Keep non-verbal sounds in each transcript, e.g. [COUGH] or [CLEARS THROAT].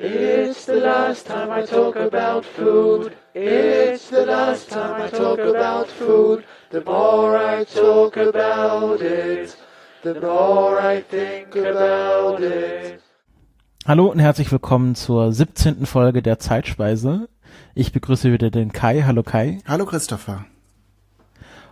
It's the last time I talk about food. It's the last time I talk about food. The more I talk about it, the more I think about it. Hallo und herzlich willkommen zur 17. Folge der Zeitspeise. Ich begrüße wieder den Kai. Hallo Kai. Hallo Christopher.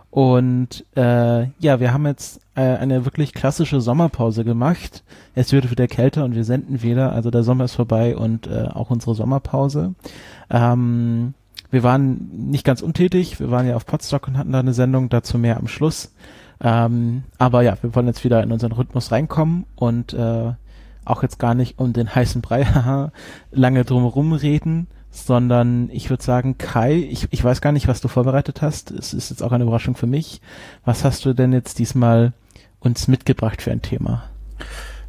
Und äh, ja, wir haben jetzt äh, eine wirklich klassische Sommerpause gemacht. Es wird wieder kälter und wir senden wieder. Also der Sommer ist vorbei und äh, auch unsere Sommerpause. Ähm, wir waren nicht ganz untätig. Wir waren ja auf Potsdok und hatten da eine Sendung. Dazu mehr am Schluss. Ähm, aber ja, wir wollen jetzt wieder in unseren Rhythmus reinkommen und äh, auch jetzt gar nicht um den heißen Brei [LAUGHS] lange drumherum reden, sondern ich würde sagen, Kai, ich, ich weiß gar nicht, was du vorbereitet hast. Es ist jetzt auch eine Überraschung für mich. Was hast du denn jetzt diesmal uns mitgebracht für ein Thema?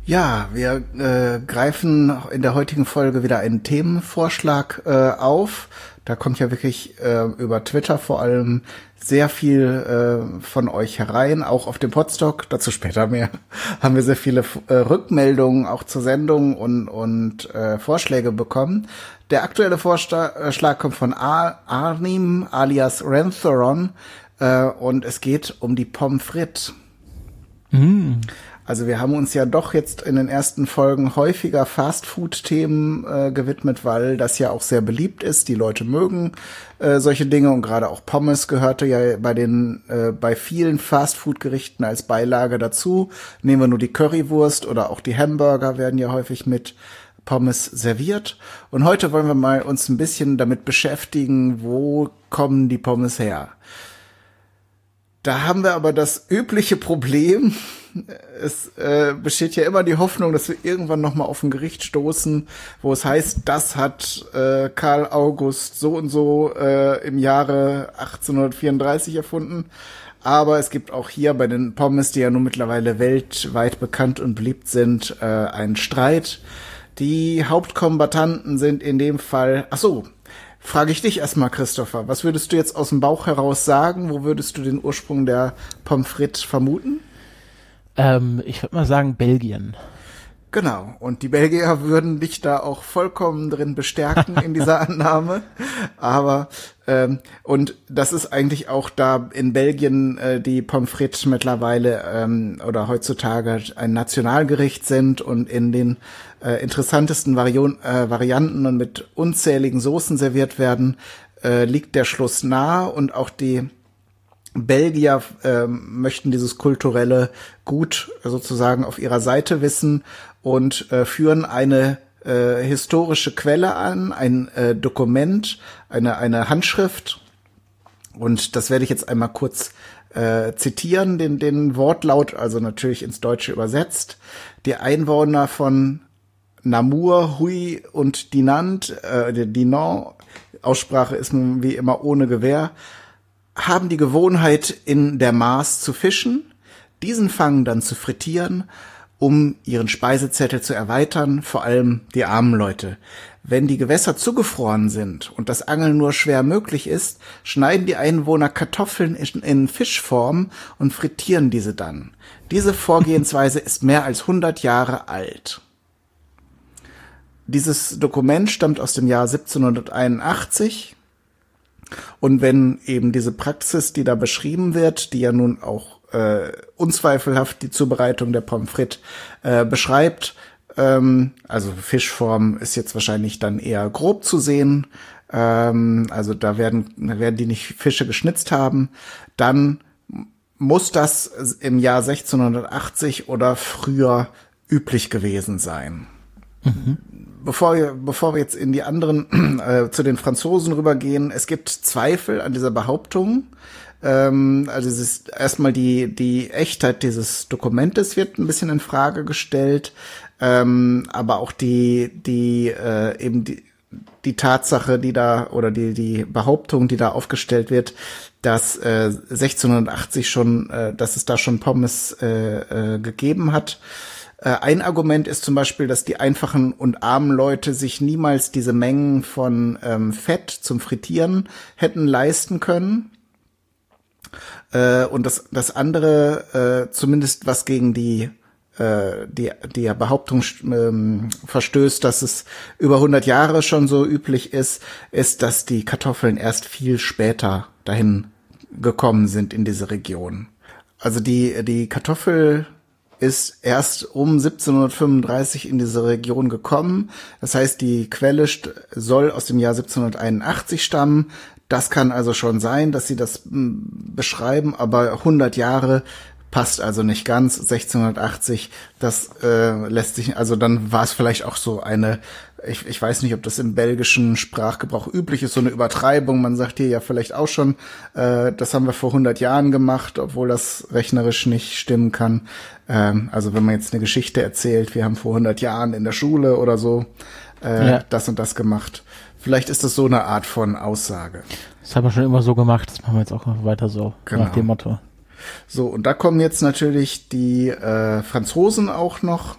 Ja, wir äh, greifen in der heutigen Folge wieder einen Themenvorschlag äh, auf. Da kommt ja wirklich äh, über Twitter vor allem sehr viel äh, von euch herein, auch auf dem Podstock, dazu später mehr, [LAUGHS] haben wir sehr viele äh, Rückmeldungen auch zur Sendung und, und äh, Vorschläge bekommen. Der aktuelle Vorschlag kommt von Ar Arnim alias Rentheron äh, und es geht um die Pommes frites. Mm. Also wir haben uns ja doch jetzt in den ersten Folgen häufiger Fastfood-Themen äh, gewidmet, weil das ja auch sehr beliebt ist. Die Leute mögen äh, solche Dinge und gerade auch Pommes gehörte ja bei den äh, bei vielen Fastfood-Gerichten als Beilage dazu. Nehmen wir nur die Currywurst oder auch die Hamburger werden ja häufig mit Pommes serviert. Und heute wollen wir mal uns ein bisschen damit beschäftigen, wo kommen die Pommes her. Da haben wir aber das übliche Problem, es äh, besteht ja immer die Hoffnung, dass wir irgendwann noch mal auf ein Gericht stoßen, wo es heißt, das hat äh, Karl August so und so äh, im Jahre 1834 erfunden. Aber es gibt auch hier bei den Pommes, die ja nun mittlerweile weltweit bekannt und beliebt sind, äh, einen Streit. Die Hauptkombatanten sind in dem Fall, ach so, frage ich dich erstmal, Christopher, was würdest du jetzt aus dem Bauch heraus sagen? Wo würdest du den Ursprung der Pommes frites vermuten? Ähm, ich würde mal sagen Belgien. Genau. Und die Belgier würden dich da auch vollkommen drin bestärken in dieser [LAUGHS] Annahme. Aber ähm, und das ist eigentlich auch da in Belgien äh, die Pommes frites mittlerweile ähm, oder heutzutage ein Nationalgericht sind und in den äh, interessantesten Varion, äh, Varianten und mit unzähligen Soßen serviert werden, äh, liegt der Schluss nahe und auch die Belgier äh, möchten dieses kulturelle Gut sozusagen auf ihrer Seite wissen und äh, führen eine äh, historische Quelle an, ein äh, Dokument, eine, eine Handschrift. Und das werde ich jetzt einmal kurz äh, zitieren, den, den Wortlaut, also natürlich ins Deutsche übersetzt. Die Einwohner von Namur, Hui und Dinant, äh, Dinant, Aussprache ist nun wie immer ohne Gewehr, haben die Gewohnheit, in der Maß zu fischen, diesen Fang dann zu frittieren, um ihren Speisezettel zu erweitern, vor allem die armen Leute. Wenn die Gewässer zugefroren sind und das Angeln nur schwer möglich ist, schneiden die Einwohner Kartoffeln in, in Fischform und frittieren diese dann. Diese Vorgehensweise ist mehr als 100 Jahre alt. Dieses Dokument stammt aus dem Jahr 1781 und wenn eben diese Praxis, die da beschrieben wird, die ja nun auch äh, unzweifelhaft die Zubereitung der Pommes frites äh, beschreibt, ähm, also Fischform ist jetzt wahrscheinlich dann eher grob zu sehen, ähm, also da werden, da werden die nicht Fische geschnitzt haben, dann muss das im Jahr 1680 oder früher üblich gewesen sein. Mhm bevor wir, bevor wir jetzt in die anderen, [CLEARS THROAT] äh, zu den Franzosen rübergehen, es gibt Zweifel an dieser Behauptung. Ähm, also es ist erstmal die, die Echtheit dieses Dokumentes wird ein bisschen in Frage gestellt, ähm, aber auch die, die, äh, eben die, die Tatsache, die da oder die die Behauptung, die da aufgestellt wird, dass äh, 1680 schon, äh, dass es da schon Pommes äh, äh, gegeben hat, ein Argument ist zum Beispiel, dass die einfachen und armen Leute sich niemals diese Mengen von ähm, Fett zum Frittieren hätten leisten können. Äh, und das, das andere, äh, zumindest was gegen die äh, die, die Behauptung ähm, verstößt, dass es über 100 Jahre schon so üblich ist, ist, dass die Kartoffeln erst viel später dahin gekommen sind in diese Region. Also die, die Kartoffel ist erst um 1735 in diese Region gekommen. Das heißt, die Quelle soll aus dem Jahr 1781 stammen. Das kann also schon sein, dass sie das hm, beschreiben, aber 100 Jahre passt also nicht ganz. 1680, das äh, lässt sich, also dann war es vielleicht auch so eine, ich, ich weiß nicht, ob das im belgischen Sprachgebrauch üblich ist, so eine Übertreibung. Man sagt hier ja vielleicht auch schon, äh, das haben wir vor 100 Jahren gemacht, obwohl das rechnerisch nicht stimmen kann. Ähm, also wenn man jetzt eine Geschichte erzählt, wir haben vor 100 Jahren in der Schule oder so äh, ja. das und das gemacht. Vielleicht ist das so eine Art von Aussage. Das haben wir schon immer so gemacht, das machen wir jetzt auch weiter so, genau. nach dem Motto. So, und da kommen jetzt natürlich die äh, Franzosen auch noch,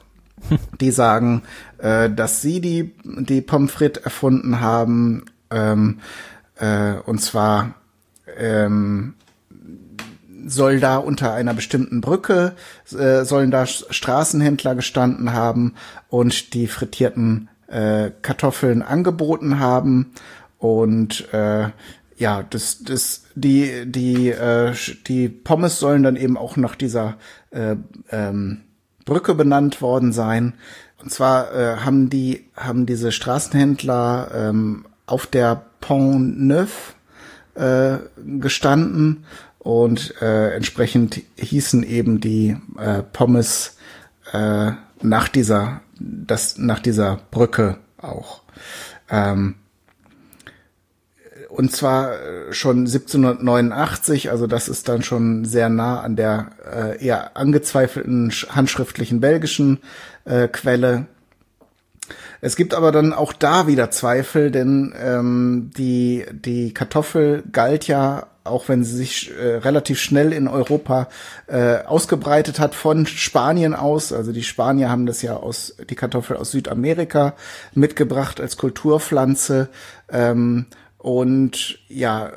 die sagen, äh, dass sie die, die Pommes frites erfunden haben, ähm, äh, und zwar ähm, soll da unter einer bestimmten Brücke, äh, sollen da Straßenhändler gestanden haben und die frittierten äh, Kartoffeln angeboten haben. Und äh, ja, das, das, die, die, äh, die Pommes sollen dann eben auch nach dieser äh, ähm, Brücke benannt worden sein. Und zwar äh, haben die, haben diese Straßenhändler ähm, auf der Pont Neuf äh, gestanden und äh, entsprechend hießen eben die äh, Pommes äh, nach dieser, das, nach dieser Brücke auch. Ähm, und zwar äh, schon 1789, also das ist dann schon sehr nah an der äh, eher angezweifelten handschriftlichen belgischen äh, Quelle. Es gibt aber dann auch da wieder Zweifel, denn ähm, die, die Kartoffel galt ja, auch wenn sie sich äh, relativ schnell in Europa äh, ausgebreitet hat, von Spanien aus. Also die Spanier haben das ja aus, die Kartoffel aus Südamerika mitgebracht als Kulturpflanze. Ähm, und ja,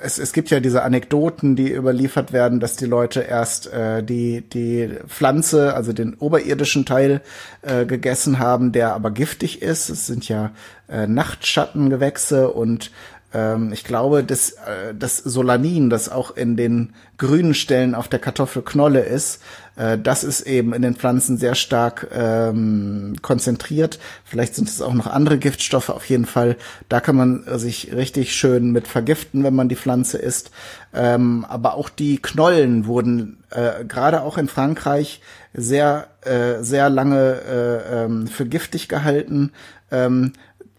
es, es gibt ja diese Anekdoten, die überliefert werden, dass die Leute erst äh, die, die Pflanze, also den oberirdischen Teil äh, gegessen haben, der aber giftig ist. Es sind ja äh, Nachtschattengewächse und ähm, ich glaube, dass äh, das Solanin, das auch in den grünen Stellen auf der Kartoffelknolle ist, äh, das ist eben in den Pflanzen sehr stark ähm, konzentriert. Vielleicht sind es auch noch andere Giftstoffe. Auf jeden Fall, da kann man sich richtig schön mit vergiften, wenn man die Pflanze isst. Ähm, aber auch die Knollen wurden äh, gerade auch in Frankreich sehr äh, sehr lange äh, ähm, für giftig gehalten. Ähm,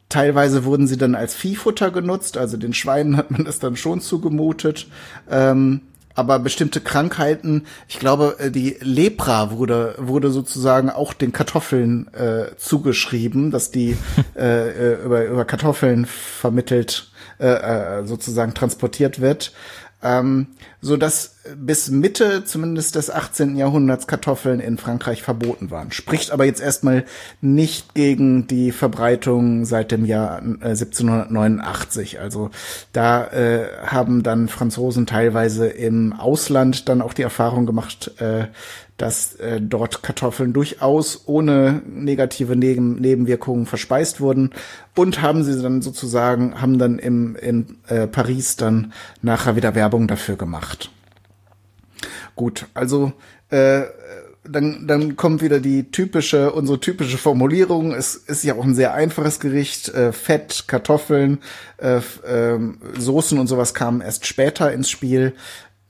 Teilweise wurden sie dann als Viehfutter genutzt, also den Schweinen hat man das dann schon zugemutet. Ähm, aber bestimmte Krankheiten, ich glaube, äh, die Lepra wurde, wurde sozusagen auch den Kartoffeln äh, zugeschrieben, dass die [LAUGHS] äh, äh, über, über Kartoffeln vermittelt, äh, äh, sozusagen transportiert wird ähm, so dass bis Mitte zumindest des 18. Jahrhunderts Kartoffeln in Frankreich verboten waren. Spricht aber jetzt erstmal nicht gegen die Verbreitung seit dem Jahr äh, 1789. Also da äh, haben dann Franzosen teilweise im Ausland dann auch die Erfahrung gemacht, äh, dass äh, dort Kartoffeln durchaus ohne negative Neben Nebenwirkungen verspeist wurden und haben sie dann sozusagen, haben dann im, in äh, Paris dann nachher wieder Werbung dafür gemacht. Gut, also äh, dann, dann kommt wieder die typische, unsere typische Formulierung. Es ist ja auch ein sehr einfaches Gericht. Äh, Fett, Kartoffeln, äh, äh, Soßen und sowas kamen erst später ins Spiel.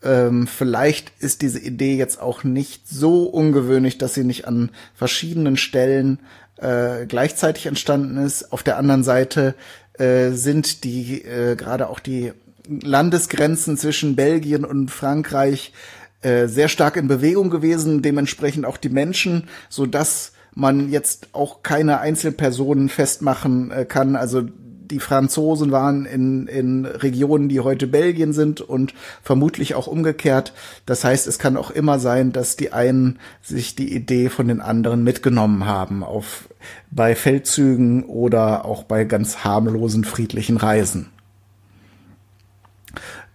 Ähm, vielleicht ist diese Idee jetzt auch nicht so ungewöhnlich, dass sie nicht an verschiedenen Stellen äh, gleichzeitig entstanden ist. Auf der anderen Seite äh, sind die äh, gerade auch die Landesgrenzen zwischen Belgien und Frankreich äh, sehr stark in Bewegung gewesen, dementsprechend auch die Menschen, so dass man jetzt auch keine Einzelpersonen festmachen äh, kann. Also die Franzosen waren in, in Regionen, die heute Belgien sind und vermutlich auch umgekehrt. Das heißt, es kann auch immer sein, dass die einen sich die Idee von den anderen mitgenommen haben auf, bei Feldzügen oder auch bei ganz harmlosen friedlichen Reisen.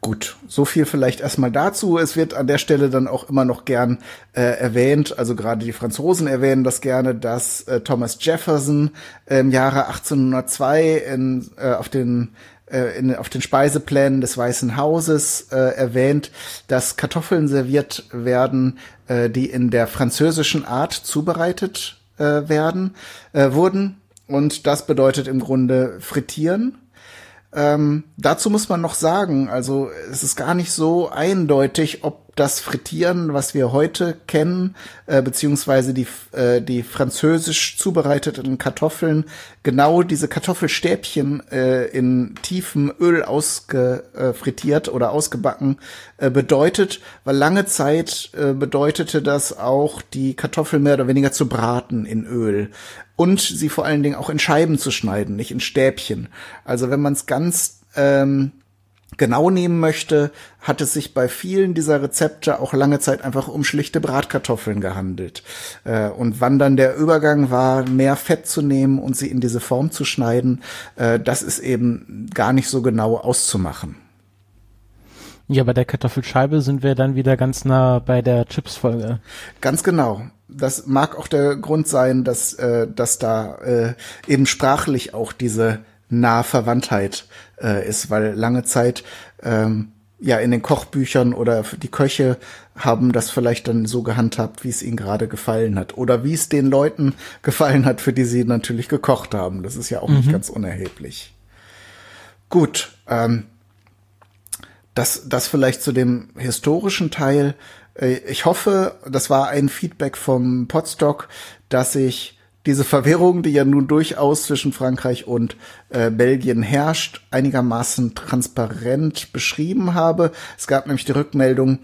Gut, so viel vielleicht erstmal dazu. Es wird an der Stelle dann auch immer noch gern äh, erwähnt, also gerade die Franzosen erwähnen das gerne, dass äh, Thomas Jefferson im Jahre 1802 in, äh, auf den äh, in, auf den Speiseplänen des Weißen Hauses äh, erwähnt, dass Kartoffeln serviert werden, äh, die in der französischen Art zubereitet äh, werden, äh, wurden. Und das bedeutet im Grunde frittieren. Ähm, dazu muss man noch sagen, also es ist gar nicht so eindeutig, ob das Frittieren, was wir heute kennen, äh, beziehungsweise die, äh, die französisch zubereiteten Kartoffeln, genau diese Kartoffelstäbchen äh, in tiefem Öl ausgefrittiert äh, oder ausgebacken äh, bedeutet, weil lange Zeit äh, bedeutete das auch, die Kartoffel mehr oder weniger zu braten in Öl und sie vor allen Dingen auch in Scheiben zu schneiden, nicht in Stäbchen. Also wenn man es ganz ähm, genau nehmen möchte, hat es sich bei vielen dieser Rezepte auch lange Zeit einfach um schlichte Bratkartoffeln gehandelt. Äh, und wann dann der Übergang war, mehr Fett zu nehmen und sie in diese Form zu schneiden, äh, das ist eben gar nicht so genau auszumachen. Ja, bei der Kartoffelscheibe sind wir dann wieder ganz nah bei der Chips-Folge. Ganz genau das mag auch der Grund sein, dass, äh, dass da eben sprachlich auch diese Nahverwandtheit äh, ist, weil lange Zeit ähm, ja in den Kochbüchern oder die Köche haben das vielleicht dann so gehandhabt, wie es ihnen gerade gefallen hat oder wie es den Leuten [LAUGHS] gefallen hat, für die sie natürlich gekocht haben. Das ist ja auch mhm. nicht ganz unerheblich. Gut, ähm, das, das vielleicht zu dem historischen Teil. Äh, ich hoffe, das war ein Feedback vom Podstock, dass ich diese Verwirrung, die ja nun durchaus zwischen Frankreich und äh, Belgien herrscht, einigermaßen transparent beschrieben habe. Es gab nämlich die Rückmeldung,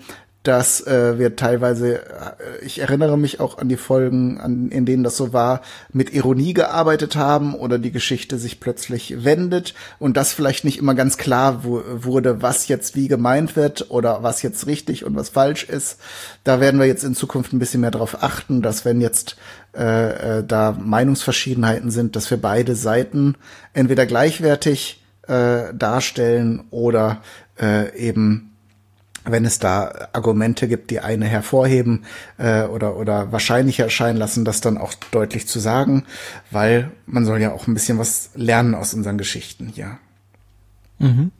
dass äh, wir teilweise, äh, ich erinnere mich auch an die Folgen, an, in denen das so war, mit Ironie gearbeitet haben oder die Geschichte sich plötzlich wendet und das vielleicht nicht immer ganz klar wurde, was jetzt wie gemeint wird oder was jetzt richtig und was falsch ist. Da werden wir jetzt in Zukunft ein bisschen mehr darauf achten, dass wenn jetzt äh, äh, da Meinungsverschiedenheiten sind, dass wir beide Seiten entweder gleichwertig äh, darstellen oder äh, eben wenn es da Argumente gibt, die eine hervorheben äh, oder, oder wahrscheinlicher erscheinen lassen, das dann auch deutlich zu sagen, weil man soll ja auch ein bisschen was lernen aus unseren Geschichten hier. Mhm.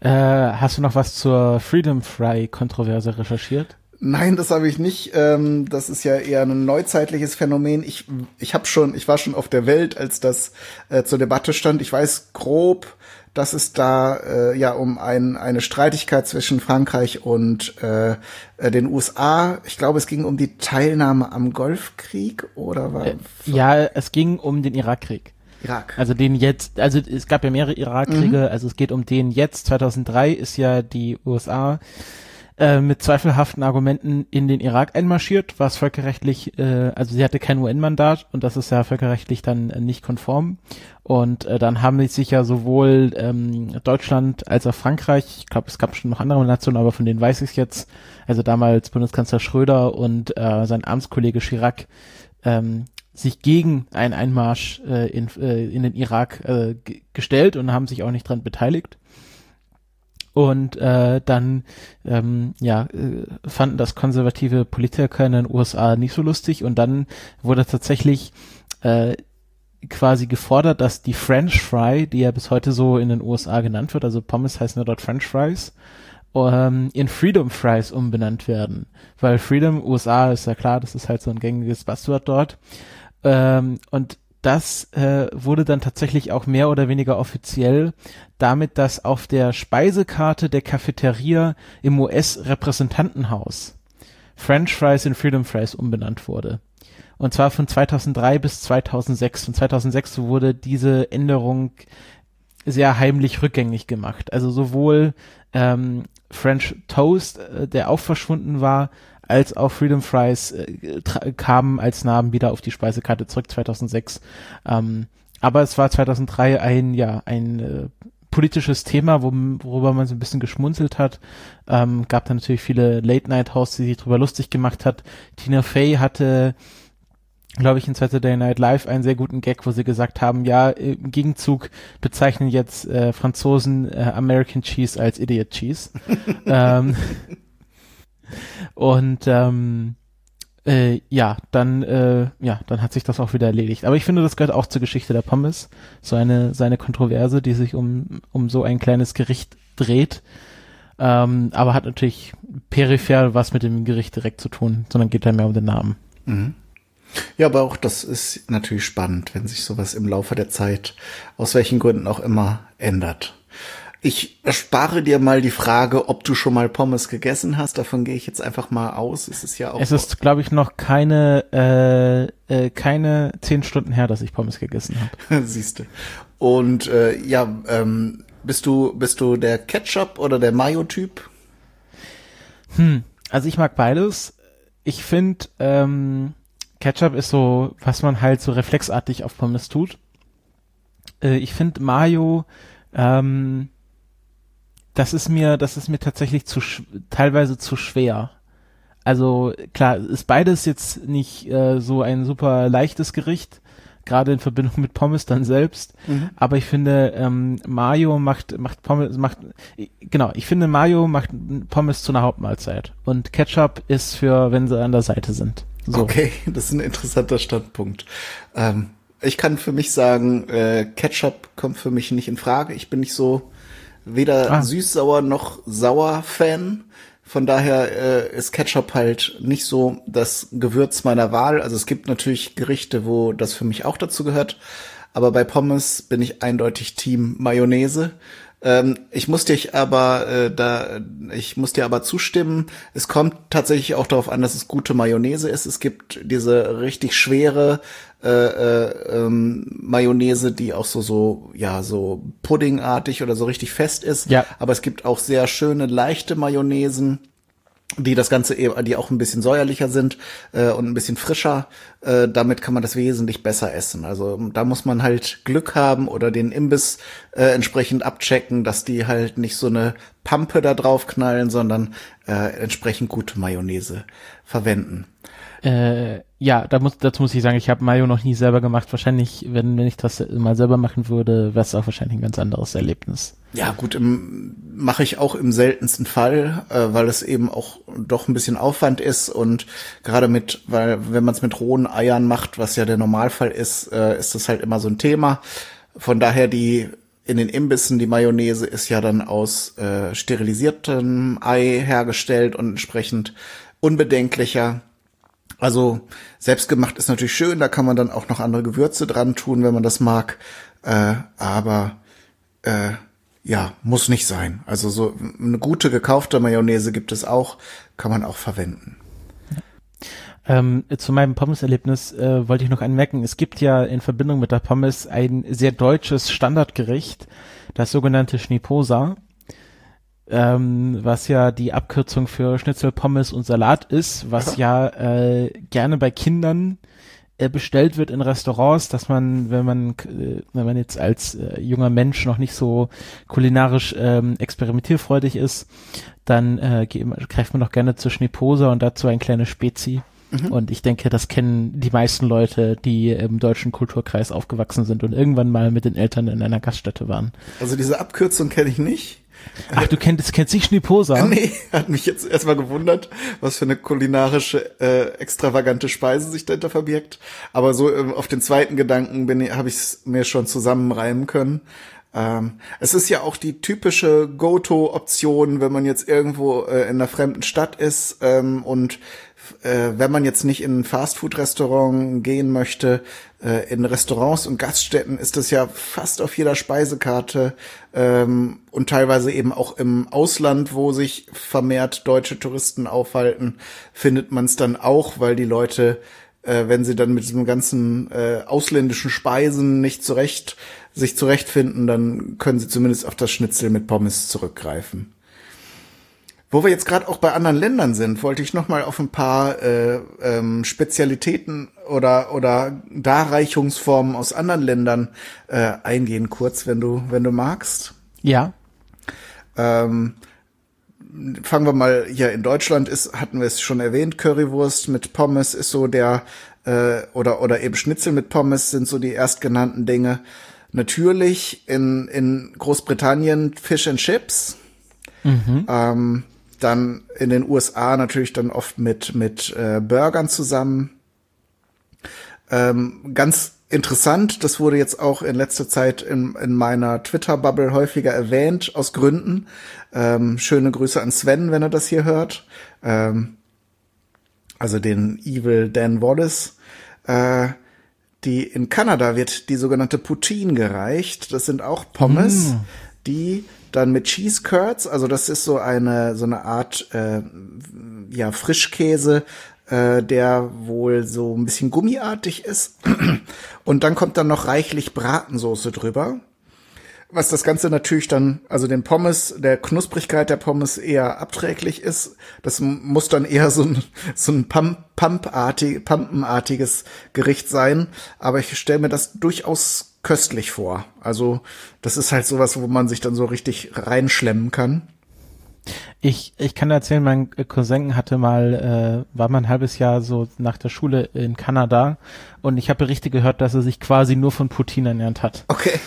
Äh, hast du noch was zur Freedom Fry Kontroverse recherchiert? Nein, das habe ich nicht. Ähm, das ist ja eher ein neuzeitliches Phänomen. Ich, ich habe schon, ich war schon auf der Welt, als das äh, zur Debatte stand. Ich weiß grob, dass es da äh, ja um ein, eine Streitigkeit zwischen Frankreich und äh, äh den USA, ich glaube, es ging um die Teilnahme am Golfkrieg oder war? Äh, ja, es ging um den Irakkrieg. Irak. Also den jetzt, also es gab ja mehrere Irakkriege, mhm. also es geht um den jetzt. 2003 ist ja die USA äh, mit zweifelhaften Argumenten in den Irak einmarschiert, was völkerrechtlich, äh, also sie hatte kein UN-Mandat und das ist ja völkerrechtlich dann äh, nicht konform. Und äh, dann haben sich ja sowohl ähm, Deutschland als auch Frankreich, ich glaube, es gab schon noch andere Nationen, aber von denen weiß ich jetzt, also damals Bundeskanzler Schröder und äh, sein Amtskollege Chirac, ähm, sich gegen einen Einmarsch äh, in, äh, in den Irak äh, gestellt und haben sich auch nicht dran beteiligt. Und äh, dann ähm, ja, äh, fanden das konservative Politiker in den USA nicht so lustig und dann wurde tatsächlich äh, quasi gefordert, dass die French Fry, die ja bis heute so in den USA genannt wird, also Pommes heißen ja dort French Fries, ähm, in Freedom Fries umbenannt werden. Weil Freedom USA ist ja klar, das ist halt so ein gängiges Buzzword dort. Ähm, und das äh, wurde dann tatsächlich auch mehr oder weniger offiziell damit, dass auf der Speisekarte der Cafeteria im US-Repräsentantenhaus French Fries in Freedom Fries umbenannt wurde. Und zwar von 2003 bis 2006. Von 2006 wurde diese Änderung sehr heimlich rückgängig gemacht. Also sowohl ähm, French Toast, äh, der auch verschwunden war, als auch Freedom Fries äh, kamen als Namen wieder auf die Speisekarte zurück 2006. Ähm, aber es war 2003 ein ja ein äh, politisches Thema, wo, worüber man so ein bisschen geschmunzelt hat. Ähm, gab da natürlich viele Late-Night-Hosts, die sich darüber lustig gemacht hat. Tina Fey hatte glaube ich, in Saturday Night Live einen sehr guten Gag, wo sie gesagt haben, ja, im Gegenzug bezeichnen jetzt äh, Franzosen äh, American Cheese als Idiot Cheese. [LAUGHS] ähm, und ähm, äh, ja, dann äh, ja, dann hat sich das auch wieder erledigt. Aber ich finde, das gehört auch zur Geschichte der Pommes, so eine seine Kontroverse, die sich um um so ein kleines Gericht dreht. Ähm, aber hat natürlich peripher was mit dem Gericht direkt zu tun, sondern geht da mehr um den Namen. Mhm. Ja, aber auch das ist natürlich spannend, wenn sich sowas im Laufe der Zeit aus welchen Gründen auch immer ändert. Ich erspare dir mal die Frage, ob du schon mal Pommes gegessen hast. Davon gehe ich jetzt einfach mal aus. Es ist ja auch. Es ist, glaube ich, noch keine äh, äh, keine zehn Stunden her, dass ich Pommes gegessen habe. [LAUGHS] Siehste. Und äh, ja, ähm, bist du bist du der Ketchup oder der Mayo-Typ? Hm, also ich mag beides. Ich finde ähm, Ketchup ist so, was man halt so reflexartig auf Pommes tut. Äh, ich finde Mayo ähm, das ist mir, das ist mir tatsächlich zu teilweise zu schwer. Also klar, ist beides jetzt nicht äh, so ein super leichtes Gericht, gerade in Verbindung mit Pommes dann selbst. Mhm. Aber ich finde, ähm, Mayo macht macht Pommes macht genau. Ich finde Mayo macht Pommes zu einer Hauptmahlzeit und Ketchup ist für, wenn sie an der Seite sind. So. Okay, [LAUGHS] das ist ein interessanter Standpunkt. Ähm, ich kann für mich sagen, äh, Ketchup kommt für mich nicht in Frage. Ich bin nicht so weder ah. süß-sauer noch sauer-Fan. Von daher äh, ist Ketchup halt nicht so das Gewürz meiner Wahl. Also es gibt natürlich Gerichte, wo das für mich auch dazu gehört. Aber bei Pommes bin ich eindeutig Team Mayonnaise. Ähm, ich muss dich aber äh, da, ich muss dir aber zustimmen. Es kommt tatsächlich auch darauf an, dass es gute Mayonnaise ist. Es gibt diese richtig schwere äh, äh, ähm, Mayonnaise, die auch so so ja so puddingartig oder so richtig fest ist. Ja. Aber es gibt auch sehr schöne leichte Mayonnaisen die das Ganze eben, die auch ein bisschen säuerlicher sind äh, und ein bisschen frischer. Äh, damit kann man das wesentlich besser essen. Also da muss man halt Glück haben oder den Imbiss äh, entsprechend abchecken, dass die halt nicht so eine Pampe da drauf knallen, sondern äh, entsprechend gute Mayonnaise verwenden. Äh, ja, da muss, dazu muss ich sagen, ich habe Mayo noch nie selber gemacht. Wahrscheinlich, wenn, wenn ich das mal selber machen würde, wäre es auch wahrscheinlich ein ganz anderes Erlebnis. Ja, gut, mache ich auch im seltensten Fall, äh, weil es eben auch doch ein bisschen Aufwand ist und gerade mit, weil wenn man es mit rohen Eiern macht, was ja der Normalfall ist, äh, ist das halt immer so ein Thema. Von daher die in den Imbissen, die Mayonnaise ist ja dann aus äh, sterilisiertem Ei hergestellt und entsprechend unbedenklicher. Also selbstgemacht ist natürlich schön, da kann man dann auch noch andere Gewürze dran tun, wenn man das mag. Äh, aber äh, ja, muss nicht sein. Also so eine gute gekaufte Mayonnaise gibt es auch, kann man auch verwenden. Ähm, zu meinem Pommes-Erlebnis äh, wollte ich noch anmerken, es gibt ja in Verbindung mit der Pommes ein sehr deutsches Standardgericht, das sogenannte Schniposa ähm, was ja die Abkürzung für Schnitzel, Pommes und Salat ist, was ja äh, gerne bei Kindern äh, bestellt wird in Restaurants, dass man, wenn man, äh, wenn man jetzt als äh, junger Mensch noch nicht so kulinarisch ähm, experimentierfreudig ist, dann äh, greift man doch gerne zur Schniposa und dazu ein kleines Spezi. Mhm. Und ich denke, das kennen die meisten Leute, die im deutschen Kulturkreis aufgewachsen sind und irgendwann mal mit den Eltern in einer Gaststätte waren. Also diese Abkürzung kenne ich nicht. Ach, du kennst, kennst nicht Schniposa? Nee, hat mich jetzt erstmal gewundert, was für eine kulinarische, äh, extravagante Speise sich dahinter verbirgt. Aber so ähm, auf den zweiten Gedanken bin habe ich es mir schon zusammenreimen können. Ähm, es ist ja auch die typische Go-To-Option, wenn man jetzt irgendwo äh, in einer fremden Stadt ist ähm, und äh, wenn man jetzt nicht in ein Fastfood-Restaurant gehen möchte, äh, in Restaurants und Gaststätten ist das ja fast auf jeder Speisekarte ähm, und teilweise eben auch im Ausland, wo sich vermehrt deutsche Touristen aufhalten, findet man es dann auch, weil die Leute, äh, wenn sie dann mit diesem ganzen äh, ausländischen Speisen nicht zurecht sich zurechtfinden, dann können sie zumindest auf das Schnitzel mit Pommes zurückgreifen. Wo wir jetzt gerade auch bei anderen Ländern sind, wollte ich noch mal auf ein paar äh, ähm, Spezialitäten oder oder Darreichungsformen aus anderen Ländern äh, eingehen, kurz, wenn du wenn du magst. Ja. Ähm, fangen wir mal hier in Deutschland ist hatten wir es schon erwähnt Currywurst mit Pommes ist so der äh, oder, oder eben Schnitzel mit Pommes sind so die erstgenannten Dinge. Natürlich in, in Großbritannien Fish and Chips. Mhm. Ähm, dann in den USA natürlich dann oft mit, mit äh, Burgern zusammen. Ähm, ganz interessant, das wurde jetzt auch in letzter Zeit in, in meiner Twitter-Bubble häufiger erwähnt, aus Gründen. Ähm, schöne Grüße an Sven, wenn er das hier hört. Ähm, also den Evil Dan Wallace. Äh, die in Kanada wird die sogenannte Poutine gereicht. Das sind auch Pommes, mm. die dann mit Cheese Curds, also das ist so eine so eine Art äh, ja Frischkäse, äh, der wohl so ein bisschen gummiartig ist. [CLEARS THROAT] Und dann kommt dann noch reichlich Bratensoße drüber. Was das Ganze natürlich dann, also den Pommes, der Knusprigkeit der Pommes eher abträglich ist. Das muss dann eher so ein, [LAUGHS] so ein Pump, Pumpartig, Pumpenartiges Gericht sein. Aber ich stelle mir das durchaus köstlich vor. Also das ist halt sowas, wo man sich dann so richtig reinschlemmen kann. Ich, ich kann erzählen, mein Cousin hatte mal, äh, war mal ein halbes Jahr so nach der Schule in Kanada und ich habe Berichte gehört, dass er sich quasi nur von Poutine ernährt hat. Okay.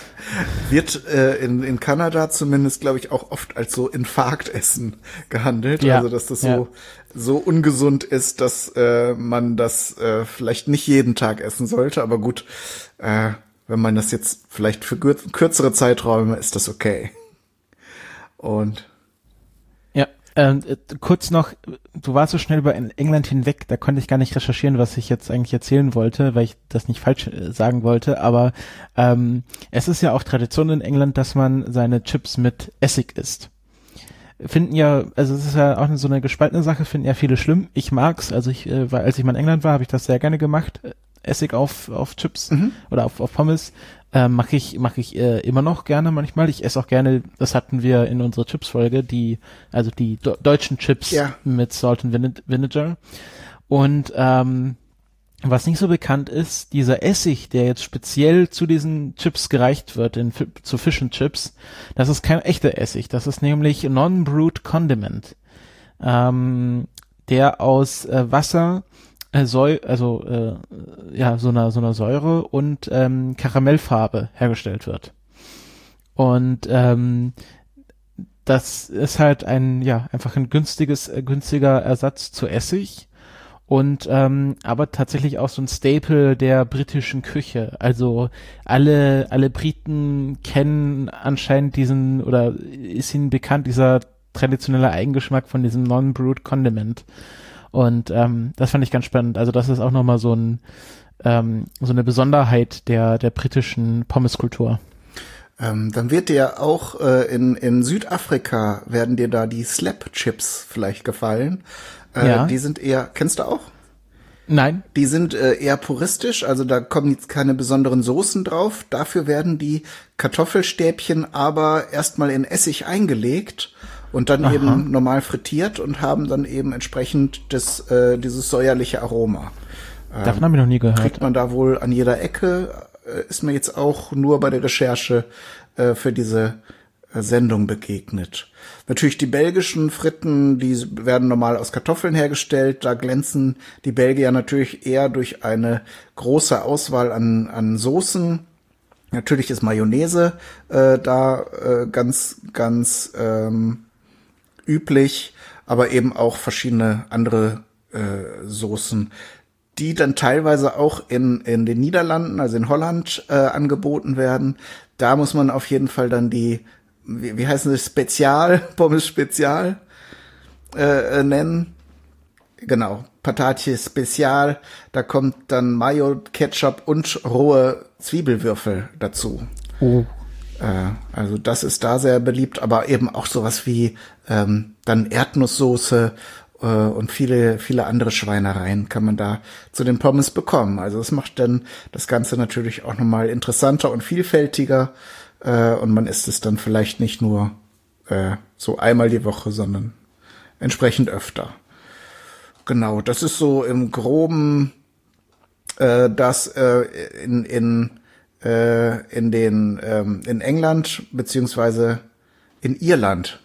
Wird äh, in, in Kanada zumindest, glaube ich, auch oft als so Infarktessen gehandelt. Ja. Also dass das so, ja. so ungesund ist, dass äh, man das äh, vielleicht nicht jeden Tag essen sollte. Aber gut, äh, wenn man das jetzt vielleicht für kürzere Zeiträume ist das okay. Und ähm, äh, kurz noch, du warst so schnell über England hinweg, da konnte ich gar nicht recherchieren, was ich jetzt eigentlich erzählen wollte, weil ich das nicht falsch äh, sagen wollte, aber ähm, es ist ja auch Tradition in England, dass man seine Chips mit Essig isst. Finden ja, also es ist ja auch so eine gespaltene Sache, finden ja viele schlimm. Ich mag's, also ich, äh, weil als ich mal in England war, habe ich das sehr gerne gemacht. Essig auf, auf Chips mhm. oder auf, auf Pommes äh, mache ich mache ich äh, immer noch gerne manchmal. Ich esse auch gerne, das hatten wir in unserer Chips-Folge, die also die do deutschen Chips ja. mit Salt and Vine Vinegar. Und ähm, was nicht so bekannt ist, dieser Essig, der jetzt speziell zu diesen Chips gereicht wird, in, zu Fish and Chips, das ist kein echter Essig. Das ist nämlich Non-Brute Condiment, ähm, der aus äh, Wasser, äh, Säu also äh, ja so einer so einer Säure und ähm, Karamellfarbe hergestellt wird. Und ähm, das ist halt ein ja einfach ein günstiges äh, günstiger Ersatz zu Essig und ähm, aber tatsächlich auch so ein Staple der britischen Küche. Also alle alle Briten kennen anscheinend diesen oder ist ihnen bekannt dieser traditionelle Eigengeschmack von diesem Non-Brute Condiment. Und ähm, das fand ich ganz spannend. Also das ist auch nochmal so ein ähm, so eine Besonderheit der der britischen Pommeskultur. Ähm, dann wird dir auch äh, in, in Südafrika werden dir da die Slap Chips vielleicht gefallen. Äh, ja. Die sind eher, kennst du auch? Nein. Die sind äh, eher puristisch, also da kommen jetzt keine besonderen Soßen drauf. Dafür werden die Kartoffelstäbchen aber erstmal in Essig eingelegt und dann Aha. eben normal frittiert und haben dann eben entsprechend das, äh, dieses säuerliche Aroma. Ähm, Davon habe ich noch nie gehört. Kriegt man da wohl an jeder Ecke, äh, ist mir jetzt auch nur bei der Recherche äh, für diese äh, Sendung begegnet. Natürlich die belgischen Fritten, die werden normal aus Kartoffeln hergestellt. Da glänzen die Belgier natürlich eher durch eine große Auswahl an, an Soßen. Natürlich ist Mayonnaise äh, da äh, ganz, ganz ähm, üblich, aber eben auch verschiedene andere äh, Soßen, die dann teilweise auch in, in den Niederlanden, also in Holland, äh, angeboten werden. Da muss man auf jeden Fall dann die, wie, wie heißen sie, Spezial, [LAUGHS] Pommes Spezial äh, äh, nennen. Genau, Patatje Spezial. Da kommt dann Mayo, Ketchup und rohe Zwiebelwürfel dazu. Oh. Äh, also das ist da sehr beliebt, aber eben auch sowas wie ähm, dann Erdnusssoße äh, und viele, viele andere Schweinereien kann man da zu den Pommes bekommen. Also das macht dann das Ganze natürlich auch nochmal interessanter und vielfältiger äh, und man isst es dann vielleicht nicht nur äh, so einmal die Woche, sondern entsprechend öfter. Genau, das ist so im groben äh, das äh, in, in äh, in den ähm, in England beziehungsweise in Irland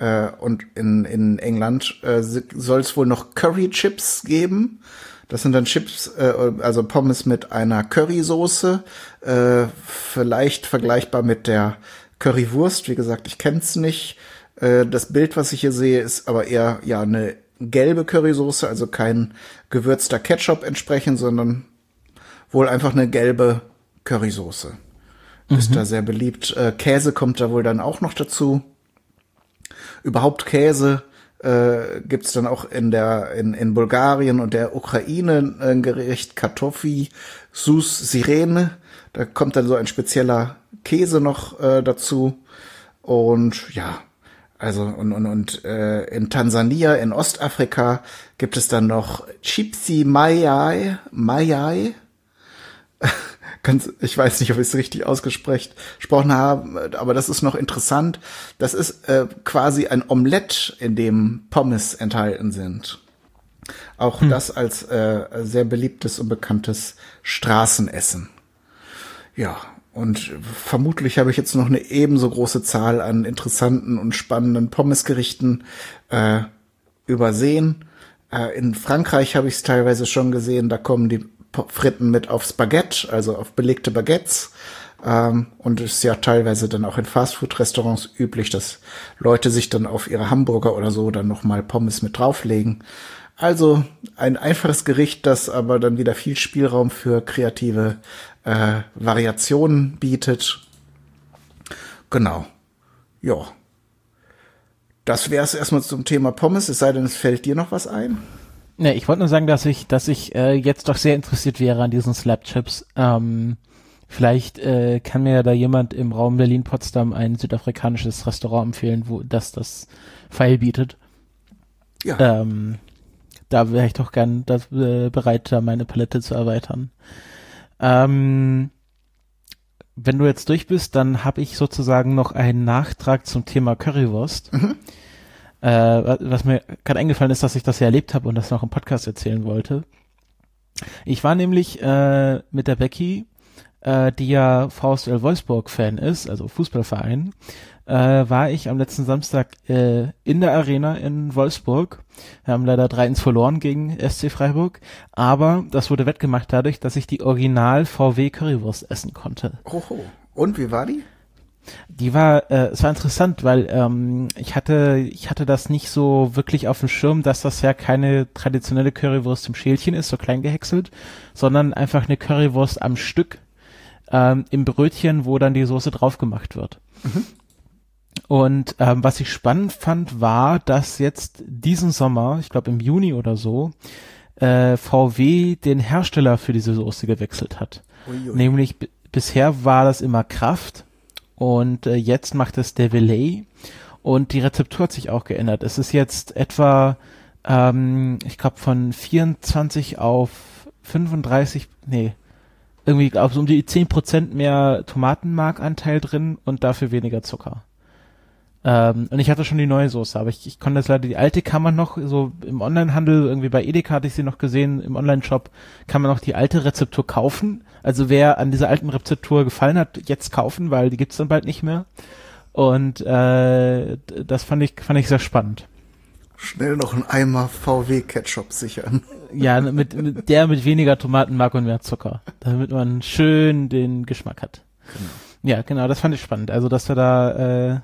Äh, und in, in England äh, soll es wohl noch Curry Chips geben. Das sind dann Chips, äh, also Pommes mit einer Currysoße, äh, vielleicht vergleichbar mit der Currywurst. Wie gesagt, ich kenn's nicht. Äh, das Bild, was ich hier sehe, ist aber eher ja eine gelbe Currysoße, also kein gewürzter Ketchup entsprechend, sondern wohl einfach eine gelbe Currysoße. Mhm. Ist da sehr beliebt. Äh, Käse kommt da wohl dann auch noch dazu. Überhaupt Käse äh, gibt dann auch in der in, in Bulgarien und der Ukraine ein Gericht Kartoffi Sus Sirene. Da kommt dann so ein spezieller Käse noch äh, dazu. Und ja, also und, und, und äh, in Tansania, in Ostafrika gibt es dann noch Chipsi Mayai, Mayai. [LAUGHS] Ganz, ich weiß nicht, ob ich es richtig ausgesprochen habe, aber das ist noch interessant. Das ist äh, quasi ein Omelett, in dem Pommes enthalten sind. Auch hm. das als äh, sehr beliebtes und bekanntes Straßenessen. Ja, und vermutlich habe ich jetzt noch eine ebenso große Zahl an interessanten und spannenden Pommesgerichten äh, übersehen. Äh, in Frankreich habe ich es teilweise schon gesehen, da kommen die Fritten mit aufs Baguette, also auf belegte Baguettes. Ähm, und es ist ja teilweise dann auch in Fastfood-Restaurants üblich, dass Leute sich dann auf ihre Hamburger oder so dann nochmal Pommes mit drauflegen. Also ein einfaches Gericht, das aber dann wieder viel Spielraum für kreative äh, Variationen bietet. Genau. Ja. Das wäre es erstmal zum Thema Pommes, es sei denn, es fällt dir noch was ein. Ne, ich wollte nur sagen, dass ich, dass ich äh, jetzt doch sehr interessiert wäre an diesen Slapchips. Ähm, vielleicht äh, kann mir da jemand im Raum Berlin-Potsdam ein südafrikanisches Restaurant empfehlen, wo das das Pfeil bietet. Ja. Ähm, da wäre ich doch gern das, äh, bereit, da meine Palette zu erweitern. Ähm, wenn du jetzt durch bist, dann habe ich sozusagen noch einen Nachtrag zum Thema Currywurst. Mhm. Äh, was mir gerade eingefallen ist, dass ich das ja erlebt habe und das noch im Podcast erzählen wollte. Ich war nämlich äh, mit der Becky, äh, die ja VSL Wolfsburg-Fan ist, also Fußballverein, äh, war ich am letzten Samstag äh, in der Arena in Wolfsburg. Wir haben leider 3-1 verloren gegen SC Freiburg, aber das wurde wettgemacht dadurch, dass ich die Original VW Currywurst essen konnte. Oho. Und wie war die? Die war, äh, es war interessant, weil ähm, ich hatte, ich hatte das nicht so wirklich auf dem Schirm, dass das ja keine traditionelle Currywurst im Schälchen ist, so klein gehäckselt, sondern einfach eine Currywurst am Stück ähm, im Brötchen, wo dann die Soße drauf gemacht wird. Mhm. Und ähm, was ich spannend fand, war, dass jetzt diesen Sommer, ich glaube im Juni oder so, äh, VW den Hersteller für diese Soße gewechselt hat. Uiui. Nämlich bisher war das immer Kraft und äh, jetzt macht es der Delay und die Rezeptur hat sich auch geändert. Es ist jetzt etwa, ähm, ich glaube von 24 auf 35, nee, irgendwie auf so um die 10% mehr Tomatenmarkanteil drin und dafür weniger Zucker. Ähm, und ich hatte schon die neue Soße, aber ich, ich konnte das leider, die alte kann man noch, so im Onlinehandel, irgendwie bei Edeka hatte ich sie noch gesehen, im Online-Shop kann man noch die alte Rezeptur kaufen. Also wer an dieser alten Rezeptur gefallen hat, jetzt kaufen, weil die gibt's dann bald nicht mehr. Und äh, das fand ich, fand ich sehr spannend. Schnell noch ein Eimer VW-Ketchup sichern. [LAUGHS] Ja, mit, mit der mit weniger Tomatenmark und mehr Zucker, damit man schön den Geschmack hat. Genau. Ja, genau, das fand ich spannend. Also, dass wir da äh,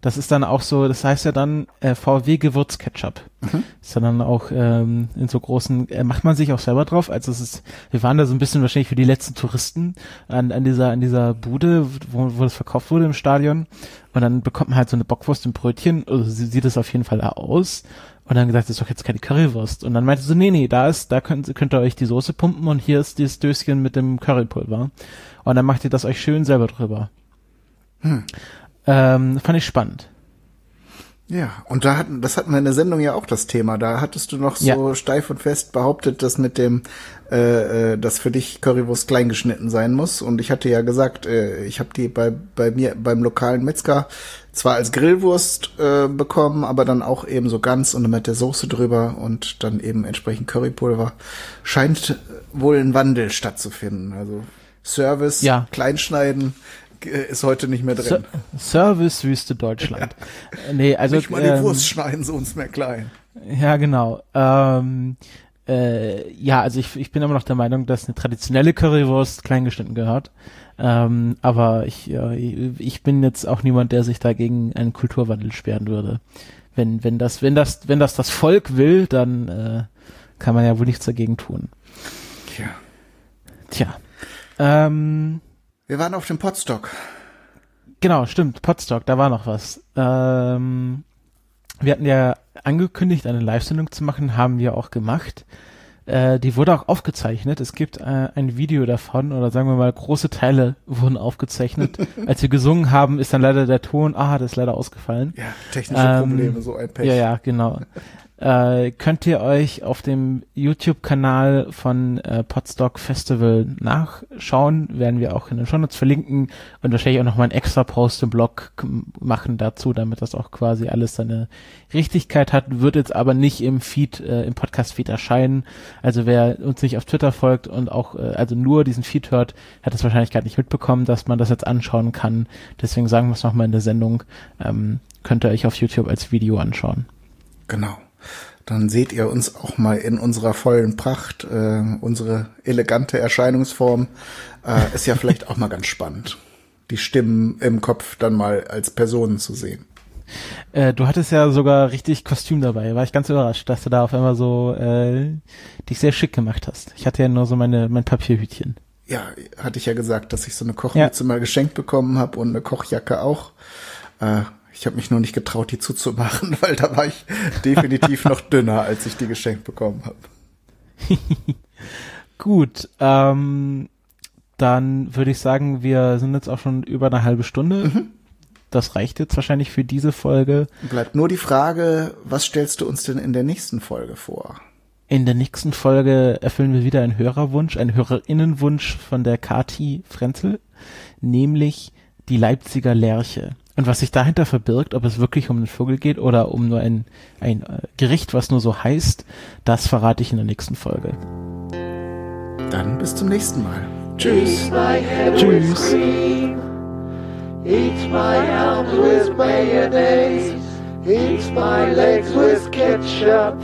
das ist dann auch so, das heißt ja dann äh, VW Gewürzketchup. Mhm. Ist ja dann auch ähm, in so großen, äh, macht man sich auch selber drauf. Also es ist, wir waren da so ein bisschen wahrscheinlich für die letzten Touristen an, an dieser an dieser Bude, wo, wo das verkauft wurde im Stadion. Und dann bekommt man halt so eine Bockwurst im Brötchen. Also sie sieht es auf jeden Fall aus. Und dann gesagt, das ist doch jetzt keine Currywurst. Und dann meinte sie, nee, nee, da ist, da könnt, könnt ihr euch die Soße pumpen und hier ist dieses Döschen mit dem Currypulver. Und dann macht ihr das euch schön selber drüber. Hm. Ähm, fand ich spannend. Ja, und da hatten, das hatten wir in der Sendung ja auch das Thema. Da hattest du noch so ja. steif und fest behauptet, dass mit dem, äh, äh, dass für dich Currywurst kleingeschnitten sein muss. Und ich hatte ja gesagt, äh, ich habe die bei bei mir beim lokalen Metzger zwar als Grillwurst äh, bekommen, aber dann auch eben so ganz und mit der Soße drüber und dann eben entsprechend Currypulver. Scheint wohl ein Wandel stattzufinden. Also Service, ja. Kleinschneiden ist heute nicht mehr drin. Ser Servicewüste Deutschland. Ja. [LAUGHS] Nee, also nicht mal die ähm, Wurst schneiden sie uns mehr klein. Ja, genau. Ähm, äh, ja, also ich, ich bin immer noch der Meinung, dass eine traditionelle Currywurst kleingeschnitten gehört. Ähm, aber ich, ja, ich bin jetzt auch niemand, der sich dagegen einen Kulturwandel sperren würde. Wenn, wenn das, wenn das, wenn das das Volk will, dann äh, kann man ja wohl nichts dagegen tun. Tja. Tja. Ähm, Wir waren auf dem Potstock. Genau, stimmt, Potstock, da war noch was. Ähm, wir hatten ja angekündigt, eine Live-Sendung zu machen, haben wir auch gemacht. Äh, die wurde auch aufgezeichnet. Es gibt äh, ein Video davon, oder sagen wir mal, große Teile wurden aufgezeichnet. [LAUGHS] Als wir gesungen haben, ist dann leider der Ton, ah, das ist leider ausgefallen. Ja, technische ähm, Probleme, so ein Pech. Ja, ja, genau äh, könnt ihr euch auf dem YouTube-Kanal von äh, Podstock Festival nachschauen. Werden wir auch in den Shownotes verlinken und wahrscheinlich auch nochmal einen extra Post im Blog machen dazu, damit das auch quasi alles seine Richtigkeit hat. Wird jetzt aber nicht im Feed, äh, im Podcast-Feed erscheinen. Also wer uns nicht auf Twitter folgt und auch äh, also nur diesen Feed hört, hat es wahrscheinlich gar nicht mitbekommen, dass man das jetzt anschauen kann. Deswegen sagen wir es nochmal in der Sendung. Ähm, könnt ihr euch auf YouTube als Video anschauen. Genau dann seht ihr uns auch mal in unserer vollen Pracht, äh, unsere elegante Erscheinungsform. Äh, ist ja vielleicht auch mal ganz spannend, die Stimmen im Kopf dann mal als Personen zu sehen. Äh, du hattest ja sogar richtig Kostüm dabei. War ich ganz überrascht, dass du da auf einmal so äh, dich sehr schick gemacht hast. Ich hatte ja nur so meine mein Papierhütchen. Ja, hatte ich ja gesagt, dass ich so eine Kochmütze ja. mal geschenkt bekommen habe und eine Kochjacke auch. Äh, ich habe mich nur nicht getraut, die zuzumachen, [LAUGHS] weil da war ich definitiv noch dünner, als ich die geschenkt bekommen habe. [LAUGHS] Gut, ähm, dann würde ich sagen, wir sind jetzt auch schon über eine halbe Stunde. Mhm. Das reicht jetzt wahrscheinlich für diese Folge. Bleibt nur die Frage, was stellst du uns denn in der nächsten Folge vor? In der nächsten Folge erfüllen wir wieder einen Hörerwunsch, einen Hörerinnenwunsch von der Kati Frenzel, nämlich die Leipziger Lerche. Und was sich dahinter verbirgt, ob es wirklich um einen Vogel geht oder um nur ein, ein äh, Gericht, was nur so heißt, das verrate ich in der nächsten Folge. Dann bis zum nächsten Mal. Tschüss. Tschüss. Eat my arms with mayonnaise. Eat my legs with ketchup.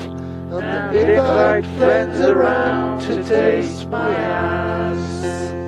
And invite friends around to taste my ass.